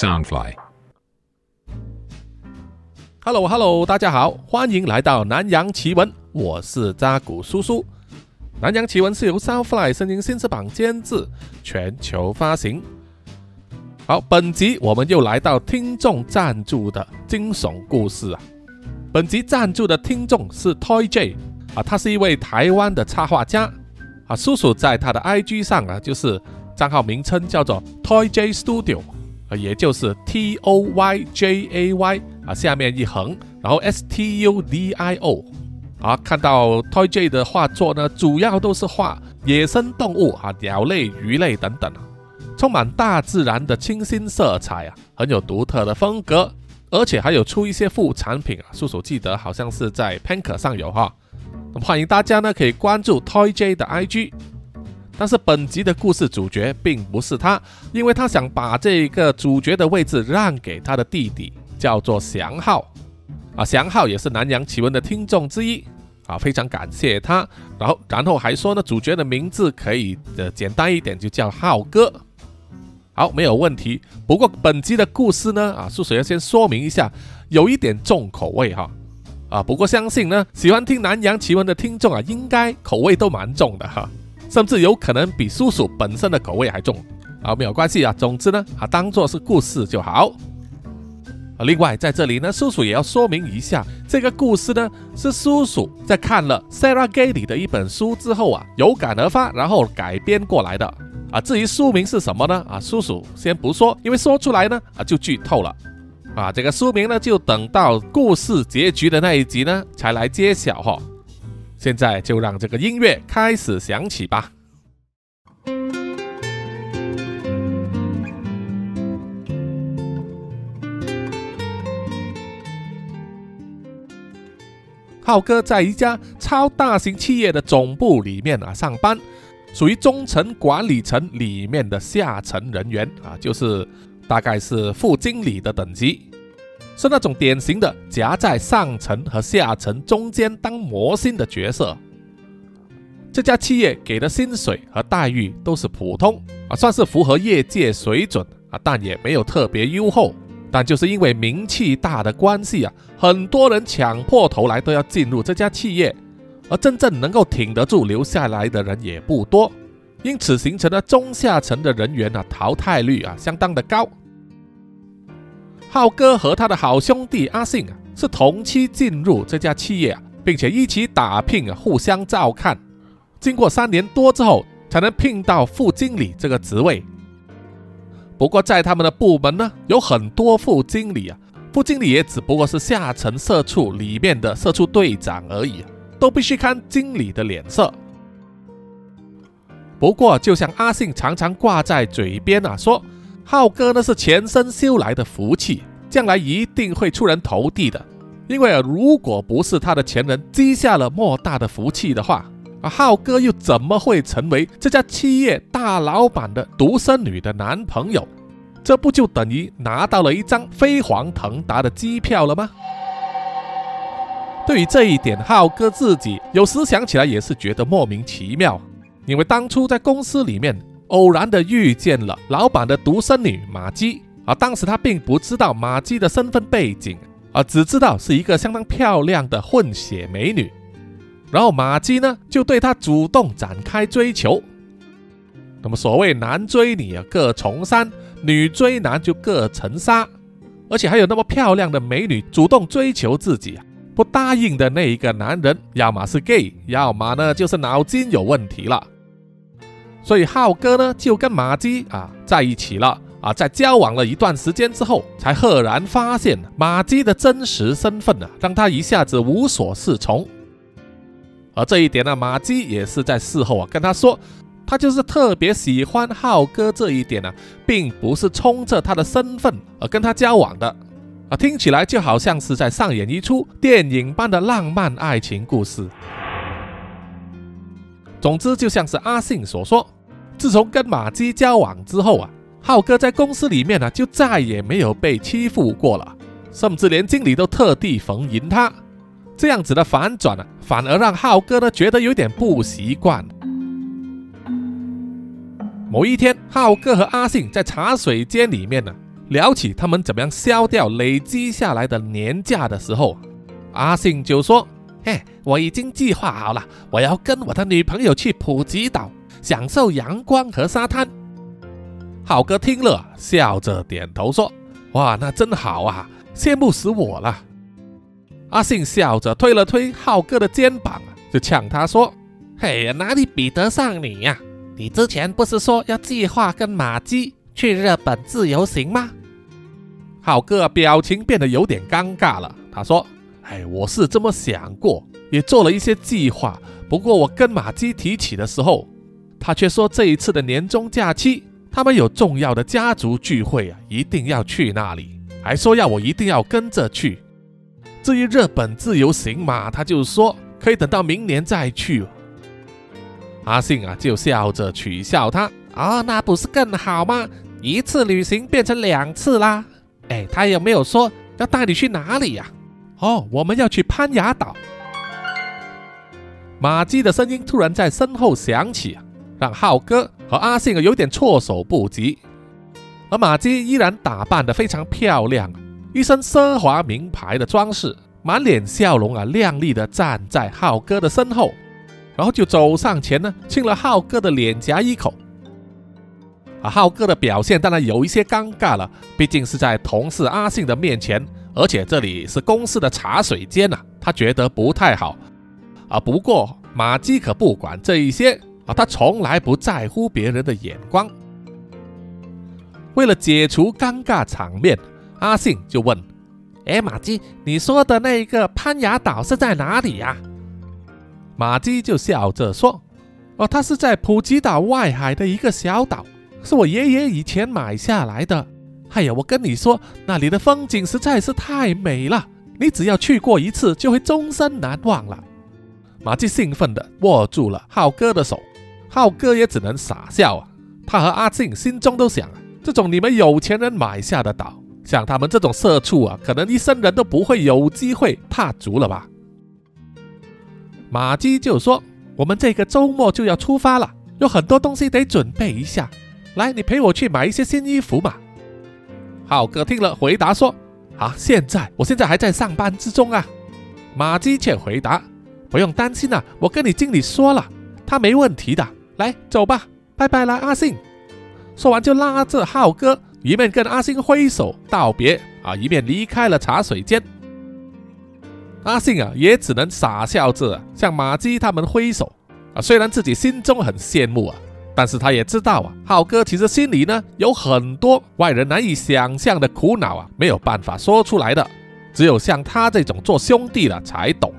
Soundfly。Hello Hello，大家好，欢迎来到南洋奇闻，我是扎古叔叔。南洋奇闻是由 Soundfly 声音新翅膀监制，全球发行。好，本集我们又来到听众赞助的惊悚故事啊。本集赞助的听众是 Toy J 啊，他是一位台湾的插画家啊。叔叔在他的 IG 上啊，就是账号名称叫做 Toy J Studio 也就是 T O Y J A Y 啊，下面一横，然后 S T U D I O 啊。看到 Toy J 的画作呢，主要都是画野生动物啊，鸟类、鱼类等等啊。充满大自然的清新色彩啊，很有独特的风格，而且还有出一些副产品啊。叔叔记得好像是在 Panker 上有哈，那么欢迎大家呢可以关注 Toy J 的 IG。但是本集的故事主角并不是他，因为他想把这个主角的位置让给他的弟弟，叫做祥浩啊。祥浩也是南洋奇闻的听众之一啊，非常感谢他。然后，然后还说呢，主角的名字可以呃简单一点，就叫浩哥。好，没有问题。不过本集的故事呢，啊，叔叔要先说明一下，有一点重口味哈，啊，不过相信呢，喜欢听南洋奇闻的听众啊，应该口味都蛮重的哈，甚至有可能比叔叔本身的口味还重。啊，没有关系啊，总之呢，啊，当做是故事就好。啊，另外在这里呢，叔叔也要说明一下，这个故事呢，是叔叔在看了 Sarah Gay 的一本书之后啊，有感而发，然后改编过来的。啊，至于书名是什么呢？啊，叔叔先不说，因为说出来呢，啊就剧透了。啊，这个书名呢，就等到故事结局的那一集呢，才来揭晓哈。现在就让这个音乐开始响起吧。浩哥在一家超大型企业的总部里面啊上班。属于中层管理层里面的下层人员啊，就是大概是副经理的等级，是那种典型的夹在上层和下层中间当磨心的角色。这家企业给的薪水和待遇都是普通啊，算是符合业界水准啊，但也没有特别优厚。但就是因为名气大的关系啊，很多人抢破头来都要进入这家企业。而真正能够挺得住留下来的人也不多，因此形成了中下层的人员啊淘汰率啊相当的高。浩哥和他的好兄弟阿信啊是同期进入这家企业啊，并且一起打拼啊，互相照看。经过三年多之后，才能聘到副经理这个职位。不过在他们的部门呢，有很多副经理啊，副经理也只不过是下层社畜里面的社畜队长而已。都必须看经理的脸色。不过，就像阿信常常挂在嘴边啊，说浩哥那是前生修来的福气，将来一定会出人头地的。因为啊，如果不是他的前人积下了莫大的福气的话，啊，浩哥又怎么会成为这家企业大老板的独生女的男朋友？这不就等于拿到了一张飞黄腾达的机票了吗？对于这一点，浩哥自己有时想起来也是觉得莫名其妙。因为当初在公司里面偶然的遇见了老板的独生女马姬啊，当时他并不知道马姬的身份背景啊，只知道是一个相当漂亮的混血美女。然后马姬呢就对他主动展开追求。那么所谓男追女啊各重山，女追男就各成沙，而且还有那么漂亮的美女主动追求自己啊。不答应的那一个男人，要么是 gay，要么呢就是脑筋有问题了。所以浩哥呢就跟马姬啊在一起了啊，在交往了一段时间之后，才赫然发现马姬的真实身份啊，让他一下子无所适从。而这一点呢，马姬也是在事后啊跟他说，他就是特别喜欢浩哥这一点呢，并不是冲着他的身份而跟他交往的。啊，听起来就好像是在上演一出电影般的浪漫爱情故事。总之，就像是阿信所说，自从跟马姬交往之后啊，浩哥在公司里面呢就再也没有被欺负过了，甚至连经理都特地逢迎他。这样子的反转呢，反而让浩哥呢觉得有点不习惯。某一天，浩哥和阿信在茶水间里面呢。聊起他们怎么样消掉累积下来的年假的时候，阿信就说：“嘿，我已经计划好了，我要跟我的女朋友去普吉岛，享受阳光和沙滩。”浩哥听了，笑着点头说：“哇，那真好啊，羡慕死我了。”阿信笑着推了推浩哥的肩膀，就呛他说：“嘿呀，哪里比得上你呀？你之前不是说要计划跟马基去日本自由行吗？”浩哥表情变得有点尴尬了，他说：“哎，我是这么想过，也做了一些计划，不过我跟马基提起的时候，他却说这一次的年终假期。”他们有重要的家族聚会啊，一定要去那里，还说要我一定要跟着去。至于日本自由行嘛，他就说可以等到明年再去。阿信啊，就笑着取笑他：“哦，那不是更好吗？一次旅行变成两次啦。”哎，他有没有说要带你去哪里呀？哦，我们要去攀牙岛。马基的声音突然在身后响起。让浩哥和阿信有点措手不及，而马基依然打扮得非常漂亮，一身奢华名牌的装饰，满脸笑容啊，靓丽的站在浩哥的身后，然后就走上前呢，亲了浩哥的脸颊一口。啊，浩哥的表现当然有一些尴尬了，毕竟是在同事阿信的面前，而且这里是公司的茶水间呐，他觉得不太好。啊，不过马基可不管这一些啊。他从来不在乎别人的眼光。为了解除尴尬场面，阿信就问：“哎，马基，你说的那一个攀牙岛是在哪里呀？”马基就笑着说：“哦，它是在普吉岛外海的一个小岛，是我爷爷以前买下来的。哎呀，我跟你说，那里的风景实在是太美了，你只要去过一次，就会终身难忘了。”马基兴奋地握住了浩哥的手。浩哥也只能傻笑啊，他和阿庆心中都想啊，这种你们有钱人买下的岛，像他们这种社畜啊，可能一生人都不会有机会踏足了吧。马基就说：“我们这个周末就要出发了，有很多东西得准备一下。来，你陪我去买一些新衣服嘛。”浩哥听了回答说：“啊，现在我现在还在上班之中啊。”马基却回答：“不用担心啊，我跟你经理说了，他没问题的。”来，走吧，拜拜了，阿信。说完就拉着浩哥，一面跟阿信挥手道别啊，一面离开了茶水间。阿信啊，也只能傻笑着向马基他们挥手啊。虽然自己心中很羡慕啊，但是他也知道啊，浩哥其实心里呢有很多外人难以想象的苦恼啊，没有办法说出来的，只有像他这种做兄弟的才懂。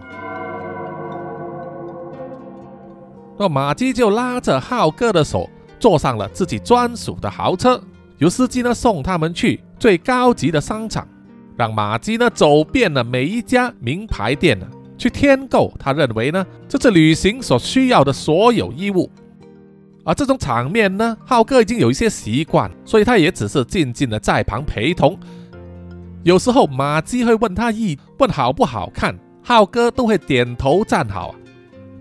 那马基就拉着浩哥的手，坐上了自己专属的豪车，由司机呢送他们去最高级的商场，让马基呢走遍了每一家名牌店呢，去添购他认为呢这次旅行所需要的所有衣物。而这种场面呢，浩哥已经有一些习惯，所以他也只是静静的在旁陪同。有时候马姬会问他一问好不好看，浩哥都会点头赞好啊。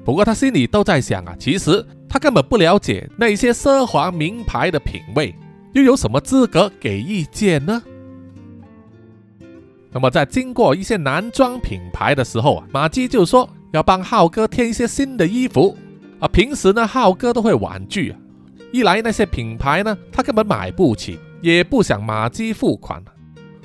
不过他心里都在想啊，其实他根本不了解那些奢华名牌的品味，又有什么资格给意见呢？那么在经过一些男装品牌的时候啊，马姬就说要帮浩哥添一些新的衣服啊。平时呢，浩哥都会婉拒啊，一来那些品牌呢，他根本买不起，也不想马基付款。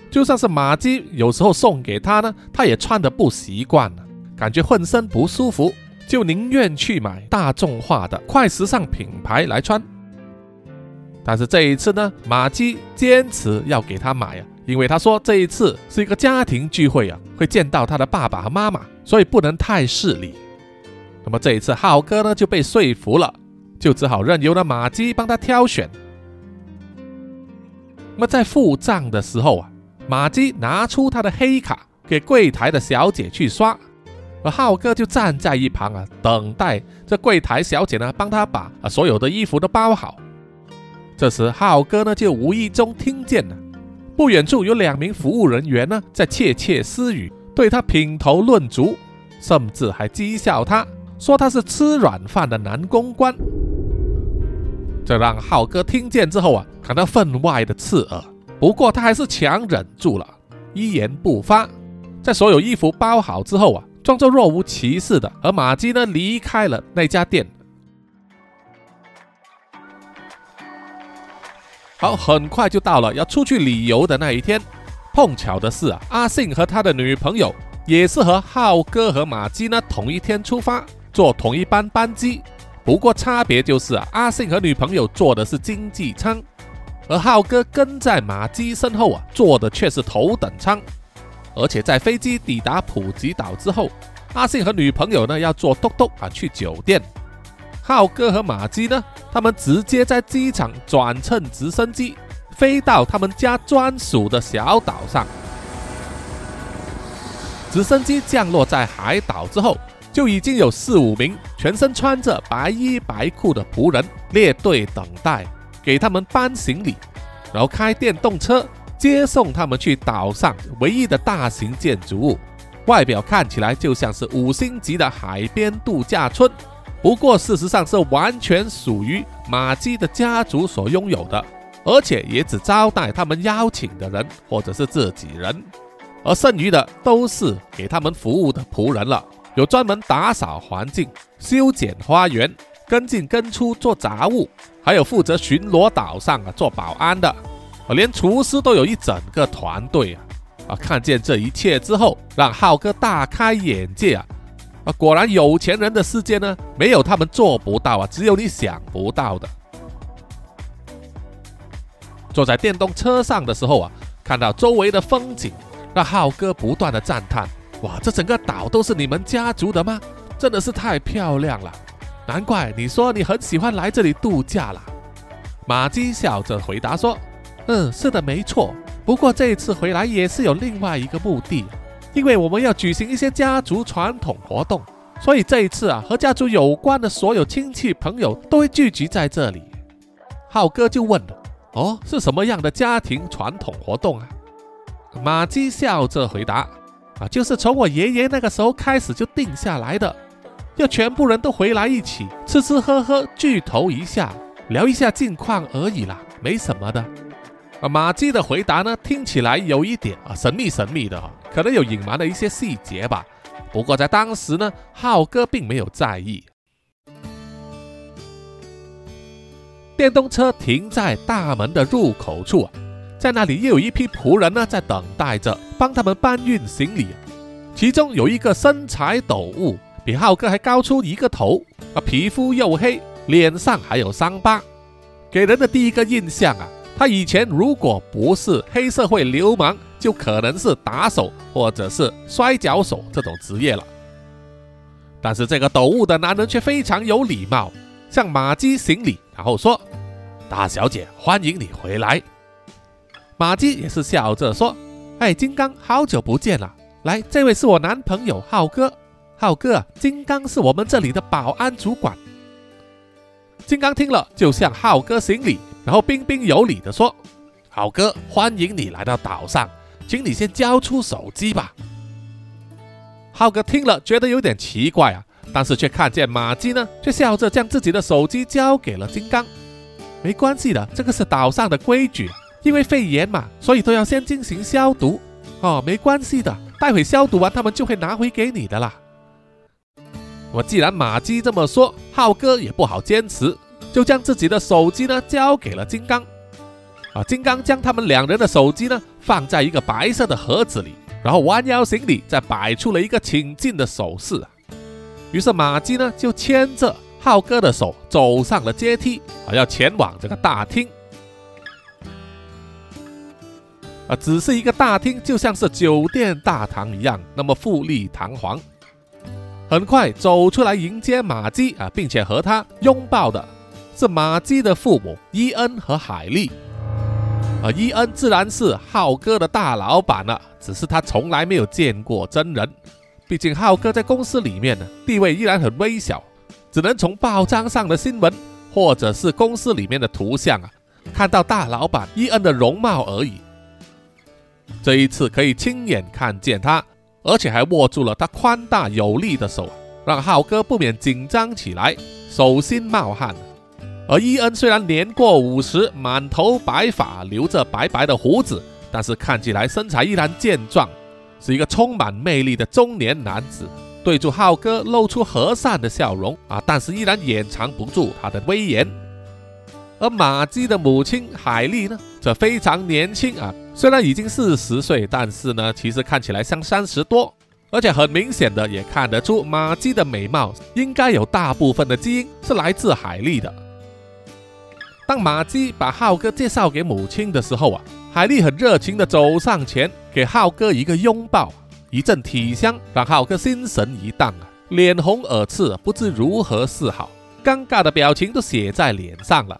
就算是马基有时候送给他呢，他也穿的不习惯感觉浑身不舒服。就宁愿去买大众化的快时尚品牌来穿，但是这一次呢，马基坚持要给他买啊，因为他说这一次是一个家庭聚会啊，会见到他的爸爸和妈妈，所以不能太势利。那么这一次浩哥呢就被说服了，就只好任由了马基帮他挑选。那么在付账的时候啊，马基拿出他的黑卡给柜台的小姐去刷。而浩哥就站在一旁啊，等待这柜台小姐呢帮他把啊所有的衣服都包好。这时浩哥呢就无意中听见了，不远处有两名服务人员呢在窃窃私语，对他品头论足，甚至还讥笑他，说他是吃软饭的男公关。这让浩哥听见之后啊，感到分外的刺耳，不过他还是强忍住了，一言不发。在所有衣服包好之后啊，装作若无其事的和马基呢离开了那家店。好，很快就到了要出去旅游的那一天。碰巧的是啊，阿信和他的女朋友也是和浩哥和马基呢同一天出发，坐同一班班机。不过差别就是，阿信和女朋友坐的是经济舱，而浩哥跟在马基身后啊，坐的却是头等舱。而且在飞机抵达普吉岛之后，阿信和女朋友呢要坐嘟嘟啊去酒店。浩哥和马基呢，他们直接在机场转乘直升机。飞到他们家专属的小岛上，直升机降落在海岛之后，就已经有四五名全身穿着白衣白裤的仆人列队等待，给他们搬行李，然后开电动车接送他们去岛上唯一的大型建筑物，外表看起来就像是五星级的海边度假村，不过事实上是完全属于马基的家族所拥有的。而且也只招待他们邀请的人，或者是自己人，而剩余的都是给他们服务的仆人了。有专门打扫环境、修剪花园、跟进跟出做杂物，还有负责巡逻岛上啊做保安的，啊，连厨师都有一整个团队啊！啊，看见这一切之后，让浩哥大开眼界啊！啊，果然有钱人的世界呢，没有他们做不到啊，只有你想不到的。坐在电动车上的时候啊，看到周围的风景，让浩哥不断的赞叹：“哇，这整个岛都是你们家族的吗？真的是太漂亮了！难怪你说你很喜欢来这里度假了。”马基笑着回答说：“嗯，是的，没错。不过这一次回来也是有另外一个目的，因为我们要举行一些家族传统活动，所以这一次啊，和家族有关的所有亲戚朋友都会聚集在这里。”浩哥就问了。哦，是什么样的家庭传统活动啊？马基笑着回答：“啊，就是从我爷爷那个时候开始就定下来的，要全部人都回来一起吃吃喝喝，聚头一下，聊一下近况而已啦，没什么的。”啊，马基的回答呢，听起来有一点啊神秘神秘的，可能有隐瞒的一些细节吧。不过在当时呢，浩哥并没有在意。电动车停在大门的入口处啊，在那里又有一批仆人呢，在等待着帮他们搬运行李。其中有一个身材陡物，比浩哥还高出一个头啊，皮肤黝黑，脸上还有伤疤，给人的第一个印象啊，他以前如果不是黑社会流氓，就可能是打手或者是摔跤手这种职业了。但是这个陡物的男人却非常有礼貌。向马基行礼，然后说：“大小姐，欢迎你回来。”马姬也是笑着说：“哎，金刚，好久不见了。来，这位是我男朋友浩哥。浩哥，金刚是我们这里的保安主管。”金刚听了，就向浩哥行礼，然后彬彬有礼地说：“浩哥，欢迎你来到岛上，请你先交出手机吧。”浩哥听了，觉得有点奇怪啊。但是却看见马姬呢，却笑着将自己的手机交给了金刚。没关系的，这个是岛上的规矩，因为肺炎嘛，所以都要先进行消毒。哦，没关系的，待会消毒完，他们就会拿回给你的啦。我既然马基这么说，浩哥也不好坚持，就将自己的手机呢交给了金刚。啊，金刚将他们两人的手机呢放在一个白色的盒子里，然后弯腰行礼，再摆出了一个请进的手势。于是马基呢就牵着浩哥的手走上了阶梯啊，要前往这个大厅啊，只是一个大厅，就像是酒店大堂一样，那么富丽堂皇。很快走出来迎接马基啊，并且和他拥抱的是马基的父母伊恩和海莉啊，伊恩自然是浩哥的大老板了，只是他从来没有见过真人。毕竟浩哥在公司里面呢，地位依然很微小，只能从报章上的新闻或者是公司里面的图像啊，看到大老板伊恩的容貌而已。这一次可以亲眼看见他，而且还握住了他宽大有力的手，让浩哥不免紧张起来，手心冒汗。而伊恩虽然年过五十，满头白发，留着白白的胡子，但是看起来身材依然健壮，是一个充满魅力的中年男子。对住浩哥露出和善的笑容啊，但是依然掩藏不住他的威严。而马姬的母亲海莉呢，则非常年轻啊，虽然已经四十岁，但是呢，其实看起来像三十多，而且很明显的也看得出马姬的美貌应该有大部分的基因是来自海莉的。当马姬把浩哥介绍给母亲的时候啊，海莉很热情的走上前，给浩哥一个拥抱。一阵体香，让浩哥心神一荡啊，脸红耳赤，不知如何是好，尴尬的表情都写在脸上了。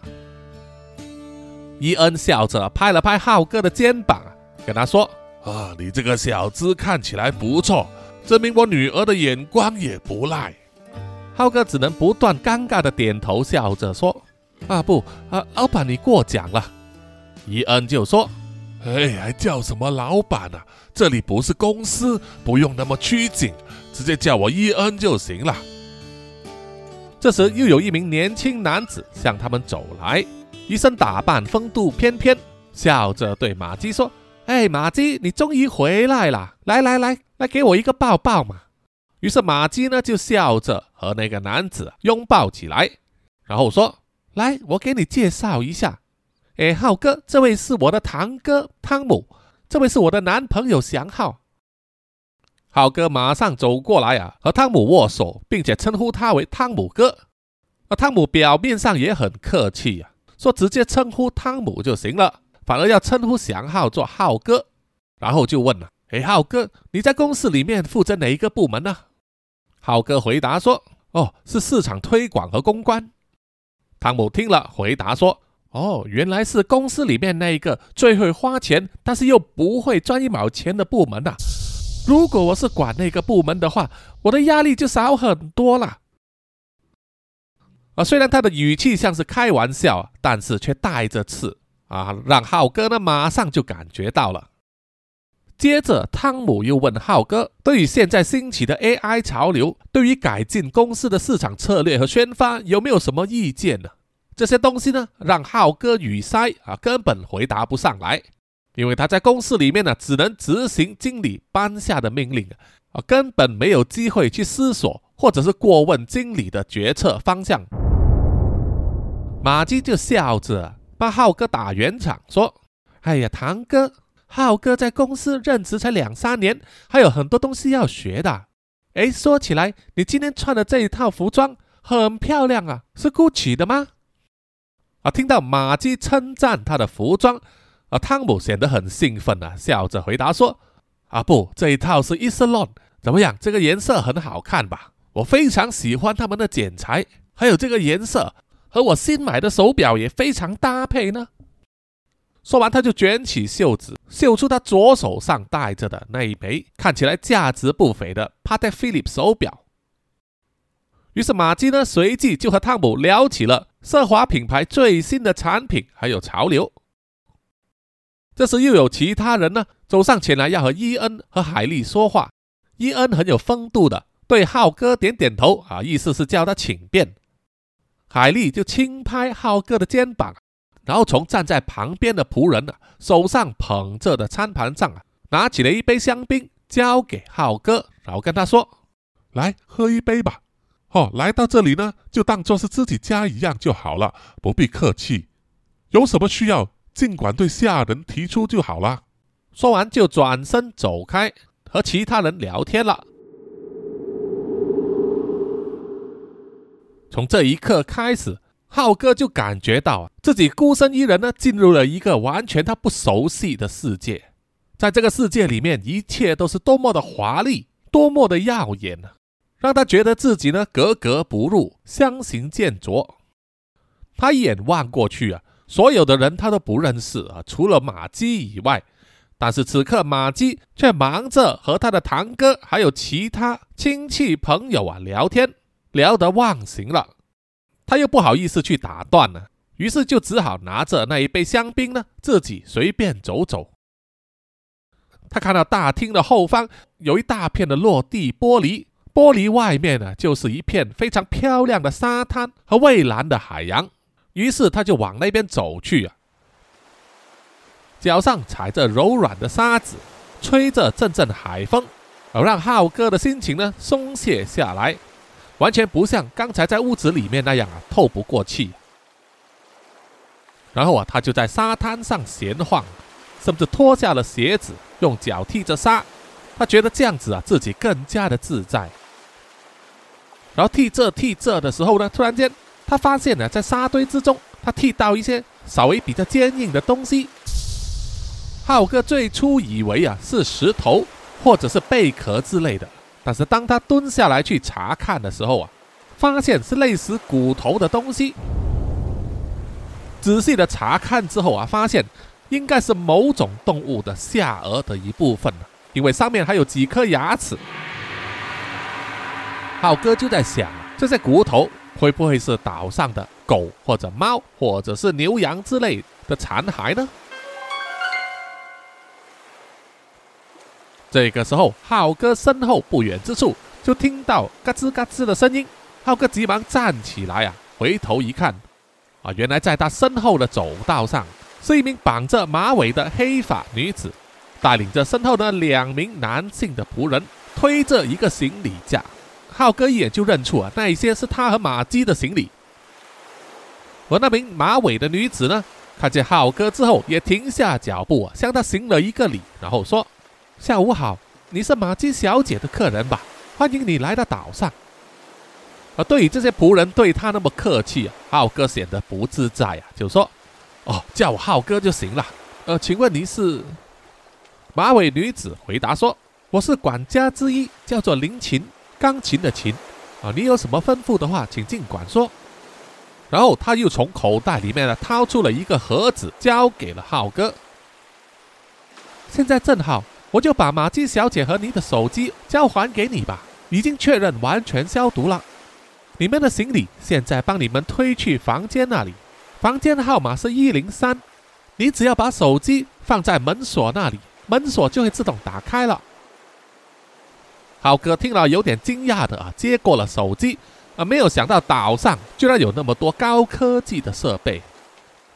伊恩笑着拍了拍浩哥的肩膀，跟他说：“啊，你这个小子看起来不错，证明我女儿的眼光也不赖。”浩哥只能不断尴尬的点头，笑着说：“啊不啊，老板你过奖了。”伊恩就说。哎，还叫什么老板啊？这里不是公司，不用那么拘谨，直接叫我伊恩就行了。这时，又有一名年轻男子向他们走来，一身打扮风度翩翩，笑着对马姬说：“哎，马姬，你终于回来了！来来来，来给我一个抱抱嘛！”于是马姬呢就笑着和那个男子拥抱起来，然后说：“来，我给你介绍一下。”哎，浩哥，这位是我的堂哥汤姆，这位是我的男朋友祥浩。浩哥马上走过来啊，和汤姆握手，并且称呼他为汤姆哥。而汤姆表面上也很客气啊，说直接称呼汤姆就行了，反而要称呼祥浩做浩哥。然后就问了：“哎，浩哥，你在公司里面负责哪一个部门呢？”浩哥回答说：“哦，是市场推广和公关。”汤姆听了，回答说。哦，原来是公司里面那一个最会花钱，但是又不会赚一毛钱的部门呐。如果我是管那个部门的话，我的压力就少很多了。啊，虽然他的语气像是开玩笑，但是却带着刺啊，让浩哥呢马上就感觉到了。接着，汤姆又问浩哥：“对于现在兴起的 AI 潮流，对于改进公司的市场策略和宣发，有没有什么意见呢？”这些东西呢，让浩哥语塞啊，根本回答不上来，因为他在公司里面呢，只能执行经理颁下的命令啊，根本没有机会去思索或者是过问经理的决策方向。马基就笑着帮浩哥打圆场，说：“哎呀，堂哥，浩哥在公司任职才两三年，还有很多东西要学的。哎，说起来，你今天穿的这一套服装很漂亮啊，是 GUCCI 的吗？”啊！听到马基称赞他的服装，啊，汤姆显得很兴奋啊，笑着回答说：“啊，不，这一套是 e s l o n，怎么样？这个颜色很好看吧？我非常喜欢他们的剪裁，还有这个颜色和我新买的手表也非常搭配呢。”说完，他就卷起袖子，秀出他左手上戴着的那一枚看起来价值不菲的 Patek Philippe 手表。于是马基呢，随即就和汤姆聊起了奢华品牌最新的产品，还有潮流。这时又有其他人呢走上前来，要和伊恩和海莉说话。伊恩很有风度的对浩哥点点头，啊，意思是叫他请便。海莉就轻拍浩哥的肩膀，然后从站在旁边的仆人啊手上捧着的餐盘上啊拿起了一杯香槟，交给浩哥，然后跟他说：“来喝一杯吧。”哦，来到这里呢，就当做是自己家一样就好了，不必客气。有什么需要，尽管对下人提出就好了。说完就转身走开，和其他人聊天了。从这一刻开始，浩哥就感觉到啊，自己孤身一人呢，进入了一个完全他不熟悉的世界。在这个世界里面，一切都是多么的华丽，多么的耀眼呢！让他觉得自己呢格格不入，相形见绌。他一眼望过去啊，所有的人他都不认识啊，除了马基以外。但是此刻马基却忙着和他的堂哥还有其他亲戚朋友啊聊天，聊得忘形了。他又不好意思去打断呢，于是就只好拿着那一杯香槟呢，自己随便走走。他看到大厅的后方有一大片的落地玻璃。玻璃外面呢，就是一片非常漂亮的沙滩和蔚蓝的海洋。于是他就往那边走去啊，脚上踩着柔软的沙子，吹着阵阵海风，而让浩哥的心情呢松懈下来，完全不像刚才在屋子里面那样啊透不过气。然后啊，他就在沙滩上闲晃，甚至脱下了鞋子，用脚踢着沙。他觉得这样子啊，自己更加的自在。然后踢这踢这的时候呢，突然间他发现呢，在沙堆之中，他踢到一些稍微比较坚硬的东西。浩哥最初以为啊是石头或者是贝壳之类的，但是当他蹲下来去查看的时候啊，发现是类似骨头的东西。仔细的查看之后啊，发现应该是某种动物的下颚的一部分因为上面还有几颗牙齿。浩哥就在想，这些骨头会不会是岛上的狗或者猫或者是牛羊之类的残骸呢？这个时候，浩哥身后不远之处就听到嘎吱嘎吱的声音，浩哥急忙站起来啊，回头一看。啊，原来在他身后的走道上，是一名绑着马尾的黑发女子，带领着身后的两名男性的仆人，推着一个行李架。浩哥一眼就认出啊，那些是他和马姬的行李。而那名马尾的女子呢，看见浩哥之后，也停下脚步啊，向他行了一个礼，然后说：“下午好，你是马基小姐的客人吧？欢迎你来到岛上。”啊对于这些仆人对他那么客气啊，浩哥显得不自在啊，就说：“哦，叫我浩哥就行了。”呃，请问你是？马尾女子回答说：“我是管家之一，叫做林琴，钢琴的琴。啊，你有什么吩咐的话，请尽管说。”然后他又从口袋里面呢掏出了一个盒子，交给了浩哥。现在正好，我就把马姬小姐和你的手机交还给你吧，已经确认完全消毒了。你们的行李现在帮你们推去房间那里，房间号码是一零三。你只要把手机放在门锁那里，门锁就会自动打开了。浩哥听了有点惊讶的啊，接过了手机啊，没有想到岛上居然有那么多高科技的设备。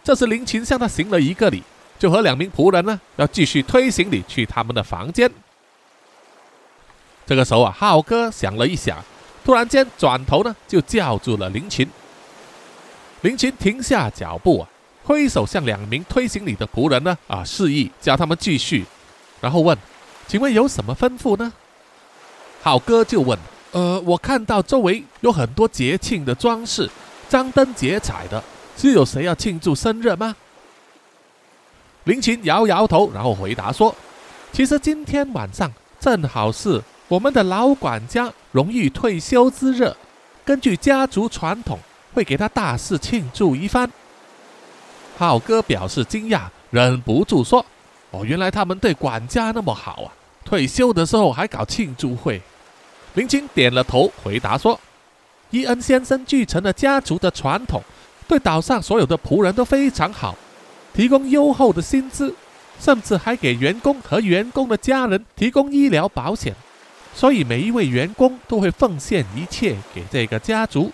这时林琴向他行了一个礼，就和两名仆人呢要继续推行李去他们的房间。这个时候啊，浩哥想了一想。突然间，转头呢，就叫住了林琴。林琴停下脚步啊，挥手向两名推行李的仆人呢啊示意，叫他们继续，然后问：“请问有什么吩咐呢？”浩哥就问：“呃，我看到周围有很多节庆的装饰，张灯结彩的，是有谁要庆祝生日吗？”林琴摇摇头，然后回答说：“其实今天晚上正好是。”我们的老管家荣誉退休之日，根据家族传统，会给他大肆庆祝一番。浩哥表示惊讶，忍不住说：“哦，原来他们对管家那么好啊！退休的时候还搞庆祝会。”林青点了头，回答说：“伊恩先生继承了家族的传统，对岛上所有的仆人都非常好，提供优厚的薪资，甚至还给员工和员工的家人提供医疗保险。”所以每一位员工都会奉献一切给这个家族。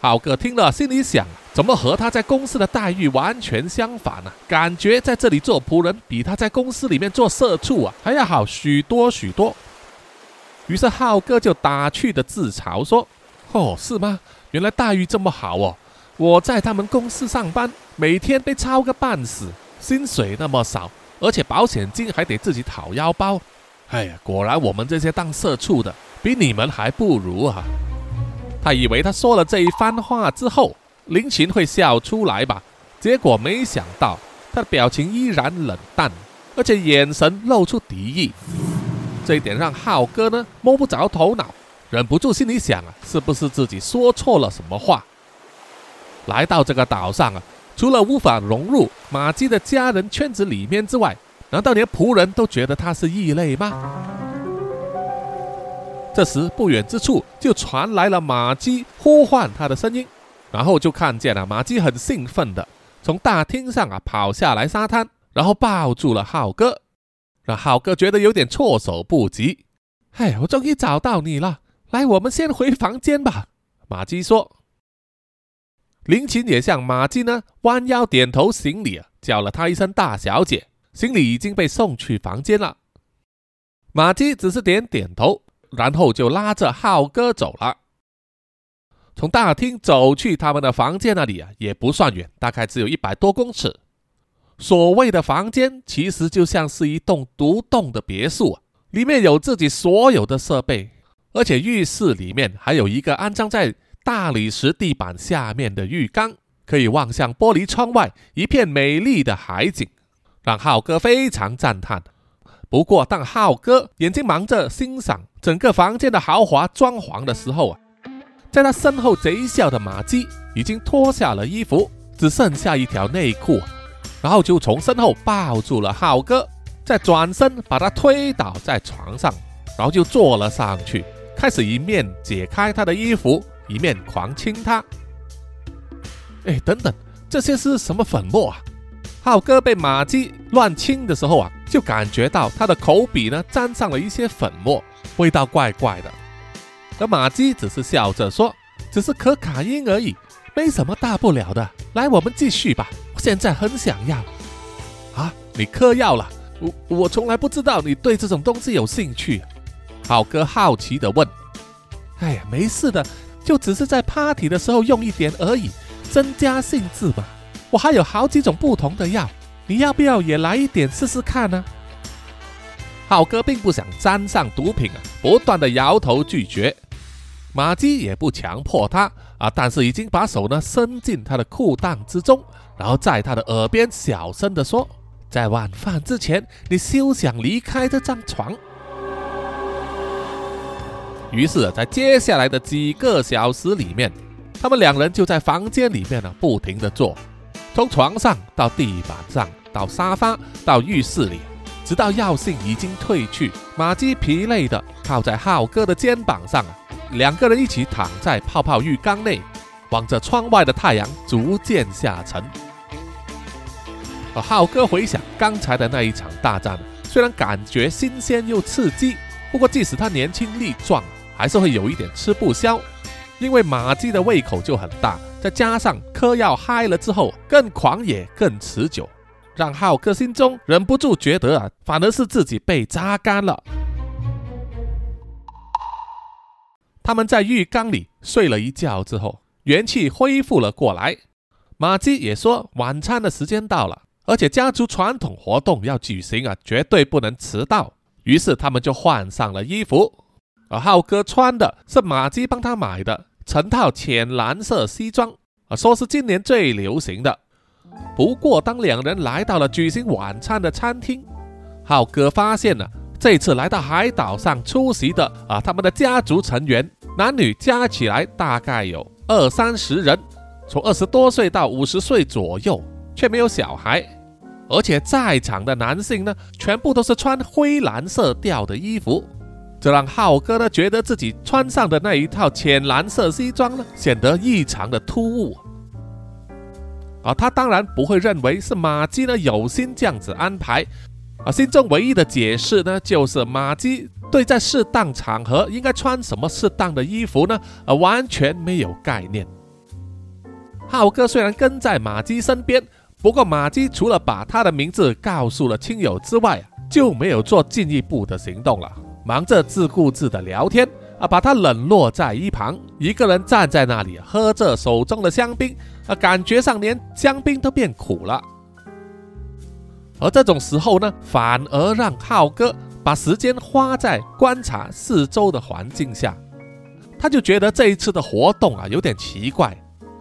浩哥听了，心里想：怎么和他在公司的待遇完全相反呢？感觉在这里做仆人比他在公司里面做社畜啊还要好许多许多。于是浩哥就打趣的自嘲说：“哦，是吗？原来待遇这么好哦！我在他们公司上班，每天被操个半死，薪水那么少，而且保险金还得自己掏腰包。”哎呀，果然我们这些当社畜的比你们还不如啊！他以为他说了这一番话之后，林琴会笑出来吧？结果没想到，他的表情依然冷淡，而且眼神露出敌意。这一点让浩哥呢摸不着头脑，忍不住心里想啊，是不是自己说错了什么话？来到这个岛上啊，除了无法融入马基的家人圈子里面之外，难道连仆人都觉得他是异类吗？这时，不远之处就传来了马基呼唤他的声音，然后就看见了马基很兴奋的从大厅上啊跑下来沙滩，然后抱住了浩哥，让浩哥觉得有点措手不及。哎，我终于找到你了，来，我们先回房间吧。马基说。林琴也向马姬呢弯腰点头行礼啊，叫了她一声大小姐。行李已经被送去房间了。马姬只是点点头，然后就拉着浩哥走了。从大厅走去他们的房间那里啊，也不算远，大概只有一百多公尺。所谓的房间，其实就像是一栋独栋的别墅啊，里面有自己所有的设备，而且浴室里面还有一个安装在大理石地板下面的浴缸，可以望向玻璃窗外一片美丽的海景，让浩哥非常赞叹。不过，当浩哥眼睛忙着欣赏整个房间的豪华装潢的时候啊，在他身后贼笑的马姬已经脱下了衣服，只剩下一条内裤。然后就从身后抱住了浩哥，再转身把他推倒在床上，然后就坐了上去，开始一面解开他的衣服，一面狂亲他。哎，等等，这些是什么粉末啊？浩哥被马姬乱亲的时候啊，就感觉到他的口鼻呢沾上了一些粉末，味道怪怪的。而马姬只是笑着说：“只是可卡因而已，没什么大不了的。来，我们继续吧。”我现在很想要啊！你嗑药了？我我从来不知道你对这种东西有兴趣。浩哥好奇的问：“哎呀，没事的，就只是在 party 的时候用一点而已，增加兴致嘛。我还有好几种不同的药，你要不要也来一点试试看呢？”浩哥并不想沾上毒品啊，不断的摇头拒绝。马姬也不强迫他啊，但是已经把手呢伸进他的裤裆之中。然后在他的耳边小声地说：“在晚饭之前，你休想离开这张床。”于是，在接下来的几个小时里面，他们两人就在房间里面呢，不停地做，从床上到地板上，到沙发，到浴室里，直到药性已经褪去，马基疲累地靠在浩哥的肩膀上，两个人一起躺在泡泡浴缸内。望着窗外的太阳逐渐下沉，而浩哥回想刚才的那一场大战，虽然感觉新鲜又刺激，不过即使他年轻力壮，还是会有一点吃不消。因为马姬的胃口就很大，再加上嗑药嗨了之后更狂野更持久，让浩克心中忍不住觉得啊，反而是自己被榨干了。他们在浴缸里睡了一觉之后。元气恢复了过来，马基也说晚餐的时间到了，而且家族传统活动要举行啊，绝对不能迟到。于是他们就换上了衣服，而浩哥穿的是马基帮他买的成套浅蓝色西装，啊，说是今年最流行的。不过当两人来到了举行晚餐的餐厅，浩哥发现了这次来到海岛上出席的啊，他们的家族成员男女加起来大概有。二三十人，从二十多岁到五十岁左右，却没有小孩，而且在场的男性呢，全部都是穿灰蓝色调的衣服，这让浩哥呢觉得自己穿上的那一套浅蓝色西装呢，显得异常的突兀。啊他当然不会认为是马基呢有心这样子安排，啊心中唯一的解释呢，就是马基。对，在适当场合应该穿什么适当的衣服呢？啊，完全没有概念。浩哥虽然跟在马基身边，不过马基除了把他的名字告诉了亲友之外，就没有做进一步的行动了，忙着自顾自的聊天啊，把他冷落在一旁，一个人站在那里喝着手中的香槟啊，感觉上连香槟都变苦了。而这种时候呢，反而让浩哥。把时间花在观察四周的环境下，他就觉得这一次的活动啊有点奇怪，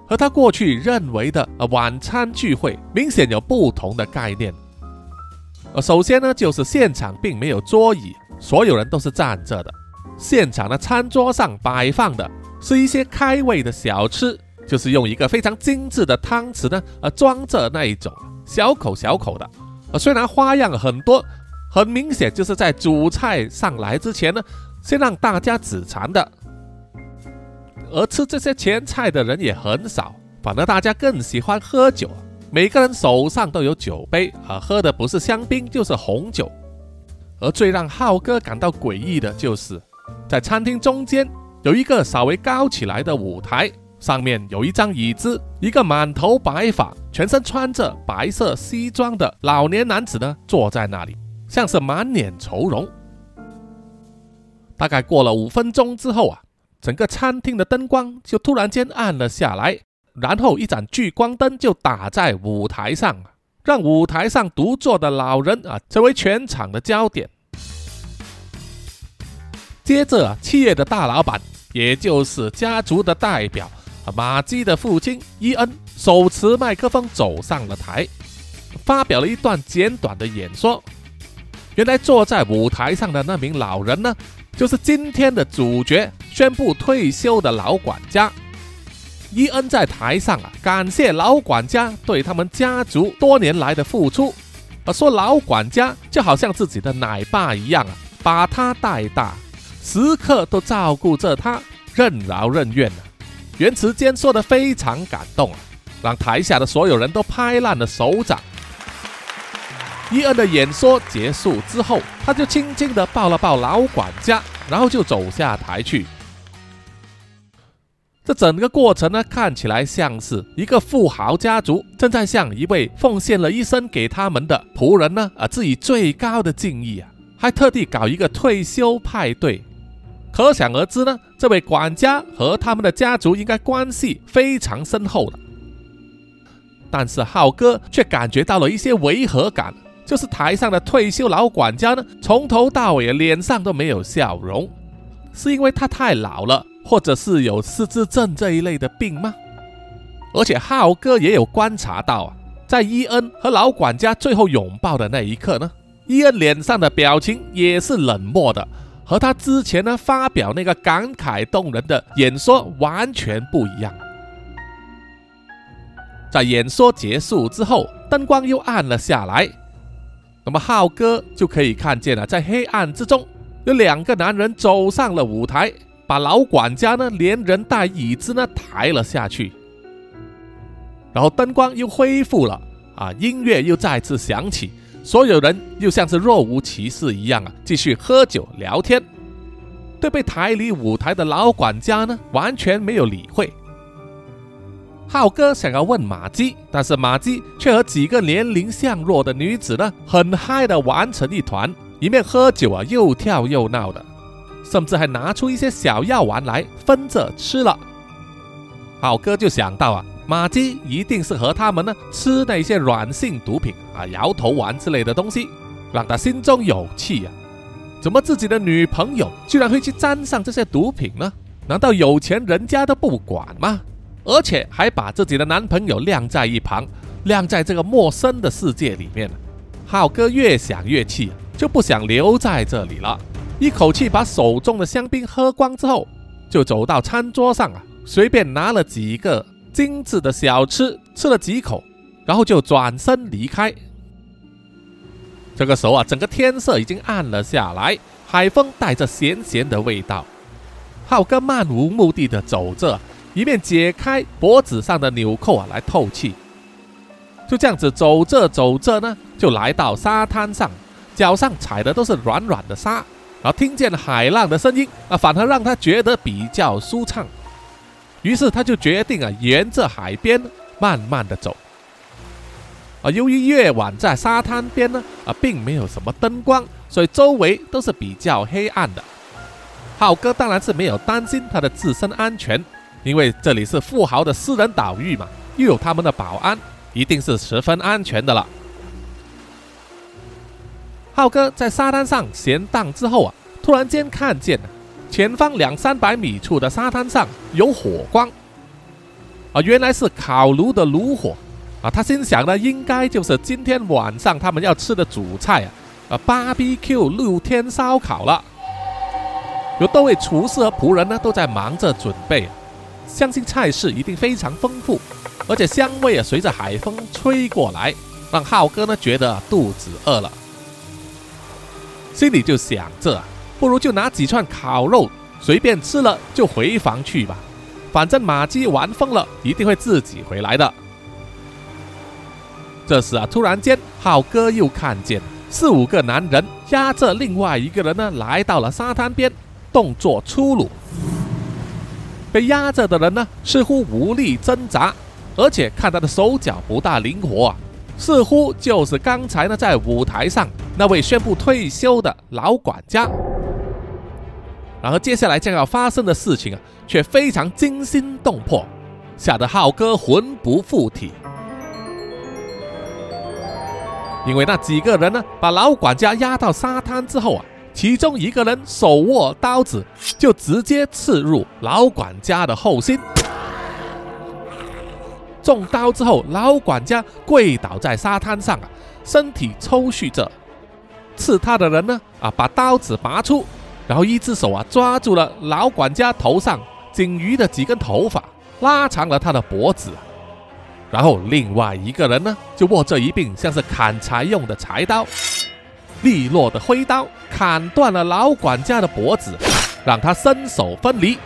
和他过去认为的呃晚餐聚会明显有不同的概念。呃，首先呢，就是现场并没有桌椅，所有人都是站着的。现场的餐桌上摆放的是一些开胃的小吃，就是用一个非常精致的汤匙呢，呃装着那一种小口小口的。呃，虽然花样很多。很明显，就是在主菜上来之前呢，先让大家止馋的。而吃这些前菜的人也很少，反而大家更喜欢喝酒，每个人手上都有酒杯啊，喝的不是香槟就是红酒。而最让浩哥感到诡异的就是，在餐厅中间有一个稍微高起来的舞台，上面有一张椅子，一个满头白发、全身穿着白色西装的老年男子呢，坐在那里，像是满脸愁容。大概过了五分钟之后啊，整个餐厅的灯光就突然间暗了下来，然后一盏聚光灯就打在舞台上，让舞台上独坐的老人啊成为全场的焦点。接着啊，企业的大老板，也就是家族的代表。马基的父亲伊恩手持麦克风走上了台，发表了一段简短的演说。原来坐在舞台上的那名老人呢，就是今天的主角——宣布退休的老管家。伊恩在台上啊，感谢老管家对他们家族多年来的付出，啊说老管家就好像自己的奶爸一样啊，把他带大，时刻都照顾着他，任劳任怨啊。言辞间说的非常感动啊，让台下的所有人都拍烂了手掌。伊恩的演说结束之后，他就轻轻的抱了抱老管家，然后就走下台去。这整个过程呢，看起来像是一个富豪家族正在向一位奉献了一生给他们的仆人呢，啊，致以最高的敬意啊，还特地搞一个退休派对。可想而知呢，这位管家和他们的家族应该关系非常深厚的。但是浩哥却感觉到了一些违和感，就是台上的退休老管家呢，从头到尾脸上都没有笑容，是因为他太老了，或者是有失智症这一类的病吗？而且浩哥也有观察到啊，在伊恩和老管家最后拥抱的那一刻呢，伊恩脸上的表情也是冷漠的。和他之前呢发表那个感慨动人的演说完全不一样。在演说结束之后，灯光又暗了下来，那么浩哥就可以看见了，在黑暗之中，有两个男人走上了舞台，把老管家呢连人带椅子呢抬了下去，然后灯光又恢复了，啊，音乐又再次响起。所有人又像是若无其事一样啊，继续喝酒聊天。对被抬离舞台的老管家呢，完全没有理会。浩哥想要问马基，但是马基却和几个年龄相若的女子呢，很嗨的玩成一团，一面喝酒啊，又跳又闹的，甚至还拿出一些小药丸来分着吃了。浩哥就想到啊。马基一定是和他们呢吃那些软性毒品啊，摇头丸之类的东西，让他心中有气啊。怎么自己的女朋友居然会去沾上这些毒品呢？难道有钱人家都不管吗？而且还把自己的男朋友晾在一旁，晾在这个陌生的世界里面浩哥越想越气，就不想留在这里了。一口气把手中的香槟喝光之后，就走到餐桌上啊，随便拿了几个。精致的小吃吃了几口，然后就转身离开。这个时候啊，整个天色已经暗了下来，海风带着咸咸的味道。浩哥漫无目的的走着，一面解开脖子上的纽扣啊来透气。就这样子走着走着呢，就来到沙滩上，脚上踩的都是软软的沙，然后听见海浪的声音啊，反而让他觉得比较舒畅。于是他就决定啊，沿着海边慢慢的走。啊，由于夜晚在沙滩边呢，啊，并没有什么灯光，所以周围都是比较黑暗的。浩哥当然是没有担心他的自身安全，因为这里是富豪的私人岛屿嘛，又有他们的保安，一定是十分安全的了。浩哥在沙滩上闲荡之后啊，突然间看见。前方两三百米处的沙滩上有火光，啊，原来是烤炉的炉火，啊，他心想呢，应该就是今天晚上他们要吃的主菜啊，啊，BBQ 露天烧烤了。有多位厨师和仆人呢，都在忙着准备，相信菜式一定非常丰富，而且香味啊，随着海风吹过来，让浩哥呢觉得肚子饿了，心里就想着。不如就拿几串烤肉随便吃了，就回房去吧。反正马基玩疯了，一定会自己回来的。这时啊，突然间，浩哥又看见四五个男人压着另外一个人呢，来到了沙滩边，动作粗鲁。被压着的人呢，似乎无力挣扎，而且看他的手脚不大灵活，似乎就是刚才呢在舞台上那位宣布退休的老管家。然而接下来将要发生的事情啊，却非常惊心动魄，吓得浩哥魂不附体。因为那几个人呢，把老管家压到沙滩之后啊，其中一个人手握刀子，就直接刺入老管家的后心。中刀之后，老管家跪倒在沙滩上啊，身体抽搐着。刺他的人呢，啊，把刀子拔出。然后一只手啊抓住了老管家头上仅余的几根头发，拉长了他的脖子。然后另外一个人呢就握着一柄像是砍柴用的柴刀，利落的挥刀砍断了老管家的脖子，让他身首分离。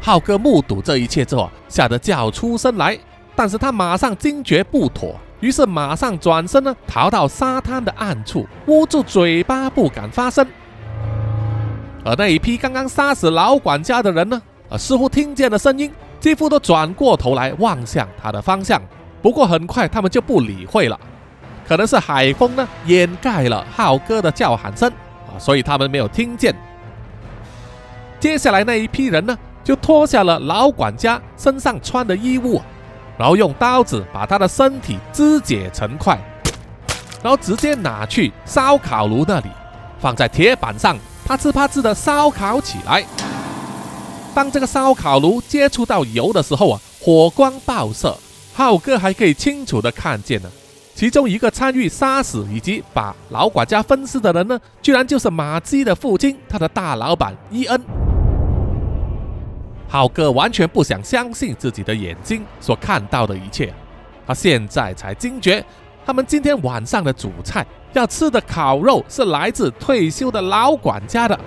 浩哥目睹这一切之后，吓得叫出声来，但是他马上惊觉不妥。于是马上转身呢，逃到沙滩的暗处，捂住嘴巴不敢发声。而那一批刚刚杀死老管家的人呢，啊，似乎听见了声音，几乎都转过头来望向他的方向。不过很快他们就不理会了，可能是海风呢掩盖了浩哥的叫喊声啊，所以他们没有听见。接下来那一批人呢，就脱下了老管家身上穿的衣物。然后用刀子把他的身体肢解成块，然后直接拿去烧烤炉那里，放在铁板上，啪呲啪呲的烧烤起来。当这个烧烤炉接触到油的时候啊，火光爆射，浩哥还可以清楚的看见呢。其中一个参与杀死以及把老管家分尸的人呢，居然就是马基的父亲，他的大老板伊恩。浩哥完全不想相信自己的眼睛所看到的一切，他现在才惊觉，他们今天晚上的主菜要吃的烤肉是来自退休的老管家的。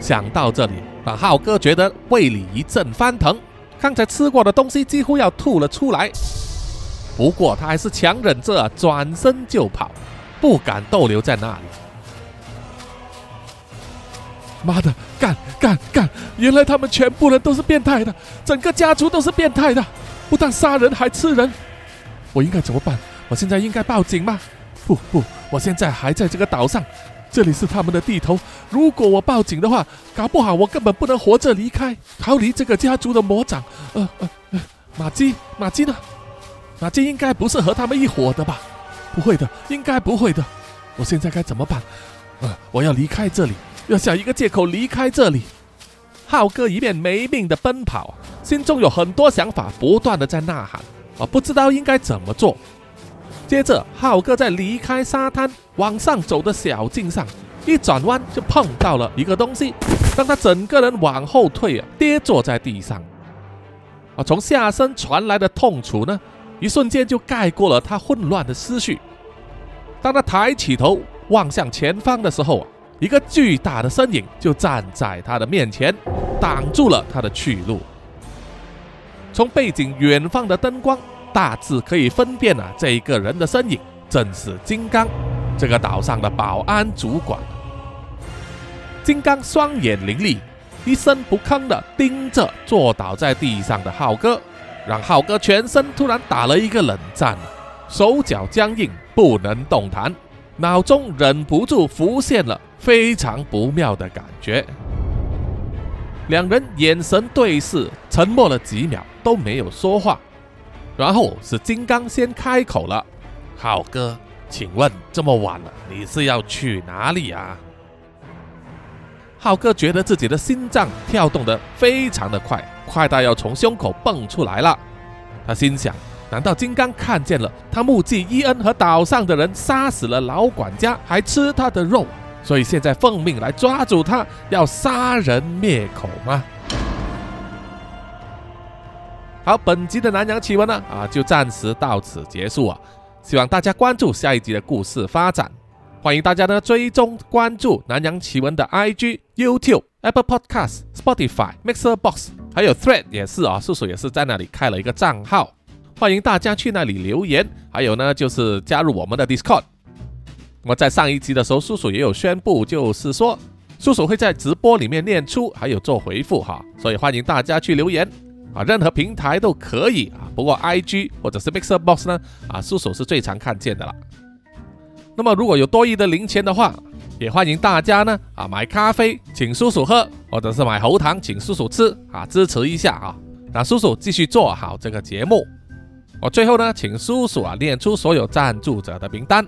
想到这里，让浩哥觉得胃里一阵翻腾，刚才吃过的东西几乎要吐了出来。不过他还是强忍着转身就跑，不敢逗留在那里。妈的，干干干！原来他们全部人都是变态的，整个家族都是变态的，不但杀人还吃人。我应该怎么办？我现在应该报警吗？不不，我现在还在这个岛上，这里是他们的地头。如果我报警的话，搞不好我根本不能活着离开，逃离这个家族的魔掌。呃呃呃，马基，马基呢？马基应该不是和他们一伙的吧？不会的，应该不会的。我现在该怎么办？呃，我要离开这里。要想一个借口离开这里，浩哥一面没命的奔跑，心中有很多想法，不断的在呐喊，啊，不知道应该怎么做。接着，浩哥在离开沙滩往上走的小径上，一转弯就碰到了一个东西，让他整个人往后退啊，跌坐在地上。啊，从下身传来的痛楚呢，一瞬间就盖过了他混乱的思绪。当他抬起头望向前方的时候啊。一个巨大的身影就站在他的面前，挡住了他的去路。从背景远方的灯光，大致可以分辨啊，这一个人的身影正是金刚，这个岛上的保安主管。金刚双眼凌厉，一声不吭的盯着坐倒在地上的浩哥，让浩哥全身突然打了一个冷战，手脚僵硬，不能动弹，脑中忍不住浮现了。非常不妙的感觉，两人眼神对视，沉默了几秒都没有说话。然后是金刚先开口了：“浩哥，请问这么晚了，你是要去哪里啊？”浩哥觉得自己的心脏跳动得非常的快，快到要从胸口蹦出来了。他心想：难道金刚看见了他目击伊恩和岛上的人杀死了老管家，还吃他的肉？所以现在奉命来抓住他，要杀人灭口吗？好，本集的南洋奇闻呢，啊，就暂时到此结束啊。希望大家关注下一集的故事发展。欢迎大家呢追踪关注南洋奇闻的 IG、YouTube、Apple Podcasts、Spotify、Mixer Box，还有 Thread 也是啊，叔叔也是在那里开了一个账号，欢迎大家去那里留言。还有呢，就是加入我们的 Discord。那么在上一集的时候，叔叔也有宣布，就是说叔叔会在直播里面念出，还有做回复哈，所以欢迎大家去留言啊，任何平台都可以啊，不过 IG 或者是 Mixer Box 呢，啊，叔叔是最常看见的了。那么如果有多余的零钱的话，也欢迎大家呢啊买咖啡请叔叔喝，或者是买喉糖请叔叔吃啊，支持一下啊，让叔叔继续做好这个节目。我最后呢，请叔叔啊念出所有赞助者的名单。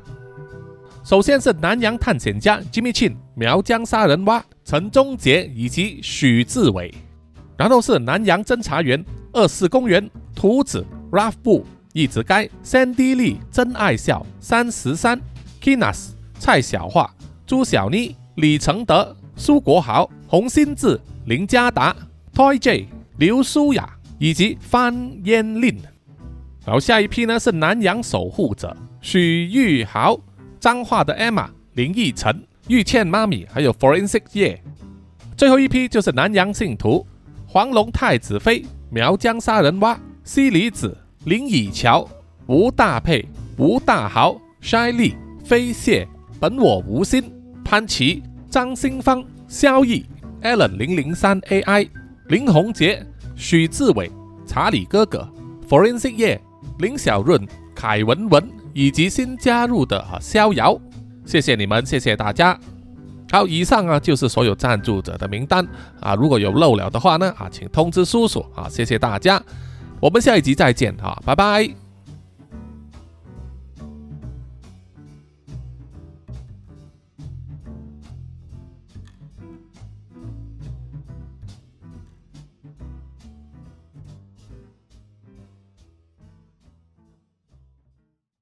首先是南洋探险家 Jimmy Chin、苗疆杀人蛙陈忠杰以及许志伟，然后是南洋侦查员二四公园图子 Ralph 布一直该 Sandy Lee 真爱笑三十三 Kinas 蔡小桦。朱小妮、李承德、苏国豪、洪新志、林家达、Toy J、刘舒雅以及范燕令。然后下一批呢是南洋守护者许玉豪、彰化的 Emma、林奕晨、玉倩妈咪，还有 Forensic 叶。最后一批就是南洋信徒黄龙太子妃、苗疆杀人蛙、西里子、林以乔、吴大佩、吴大豪、筛利、飞蟹、本我无心。潘琪、张新芳、萧毅、Allen 零零三 AI、林宏杰、许志伟、查理哥哥、Forensic 叶、林小润、凯文文以及新加入的哈逍遥，谢谢你们，谢谢大家。好，以上啊就是所有赞助者的名单啊，如果有漏了的话呢啊，请通知叔叔啊，谢谢大家，我们下一集再见哈，拜拜。